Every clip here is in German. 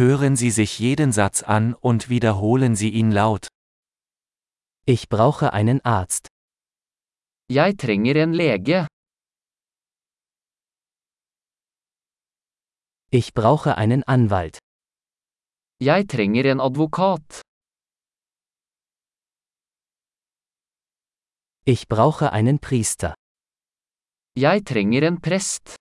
Hören Sie sich jeden Satz an und wiederholen Sie ihn laut. Ich brauche einen Arzt. Jeg trenger en lege. Ich brauche einen Anwalt. Jeg trenger en advokat. Ich brauche einen Priester. Jeg trenger en prest.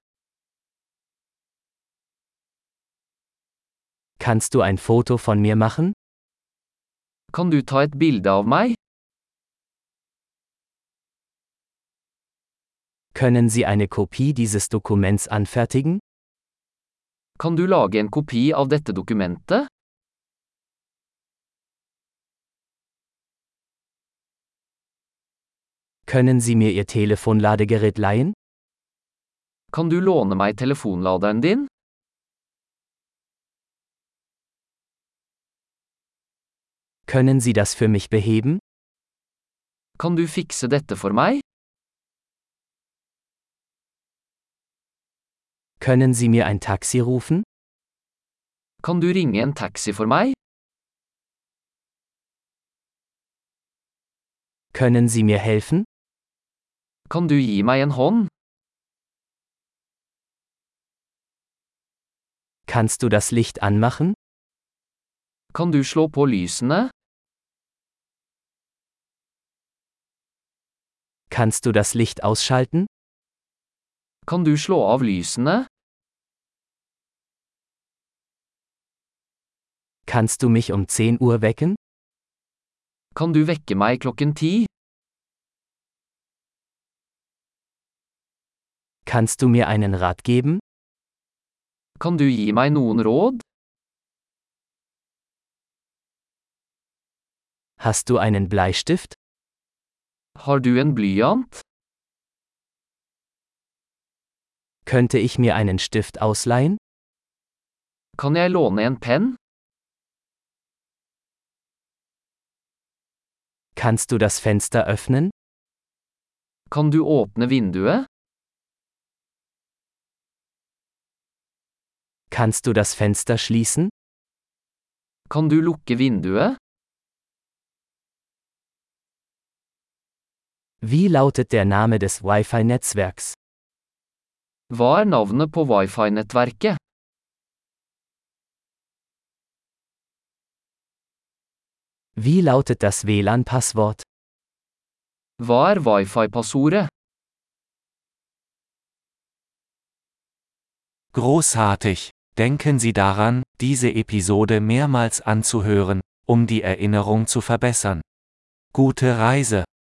Kannst du ein Foto von mir machen? Kan du ta et bilde av meg? Können Sie eine Kopie dieses Dokuments anfertigen? Kan du lage en kopi av dette dokumentet? Können Sie mir Ihr Telefonladegerät leihen? Kan du låne meg telefonladeren din? Können Sie das für mich beheben? Kan du fikse dette for meg? Können Sie mir ein Taxi rufen? Kan du ringe en taxi for meg? Können Sie mir helfen? Kan du gi meg en hånd? Kannst du das Licht anmachen? Kan du slå på lysene? Kannst du das Licht ausschalten? Kan du slå av lysene? Kannst du mich um 10 Uhr wecken? Kan du vekke meg klokken ti? Kannst du mir einen Rat geben? Kan du gi meg noen råd? Hast du einen Bleistift? Har du en blyant? Könnte ich mir einen Stift ausleihen? Kan jeg låne en penn? Kannst du das Fenster öffnen? Kan du åpne vinduet? Kannst du das Fenster schließen? Kan du lukke vinduet? Wie lautet der Name des Wi-Fi-Netzwerks? Hva er navnet på wifi-nettverket? Wie lautet das WLAN-Passwort? Hva er wifi-passordet? Großartig! Denken Sie daran, diese Episode mehrmals anzuhören, um die Erinnerung zu verbessern. Gute Reise!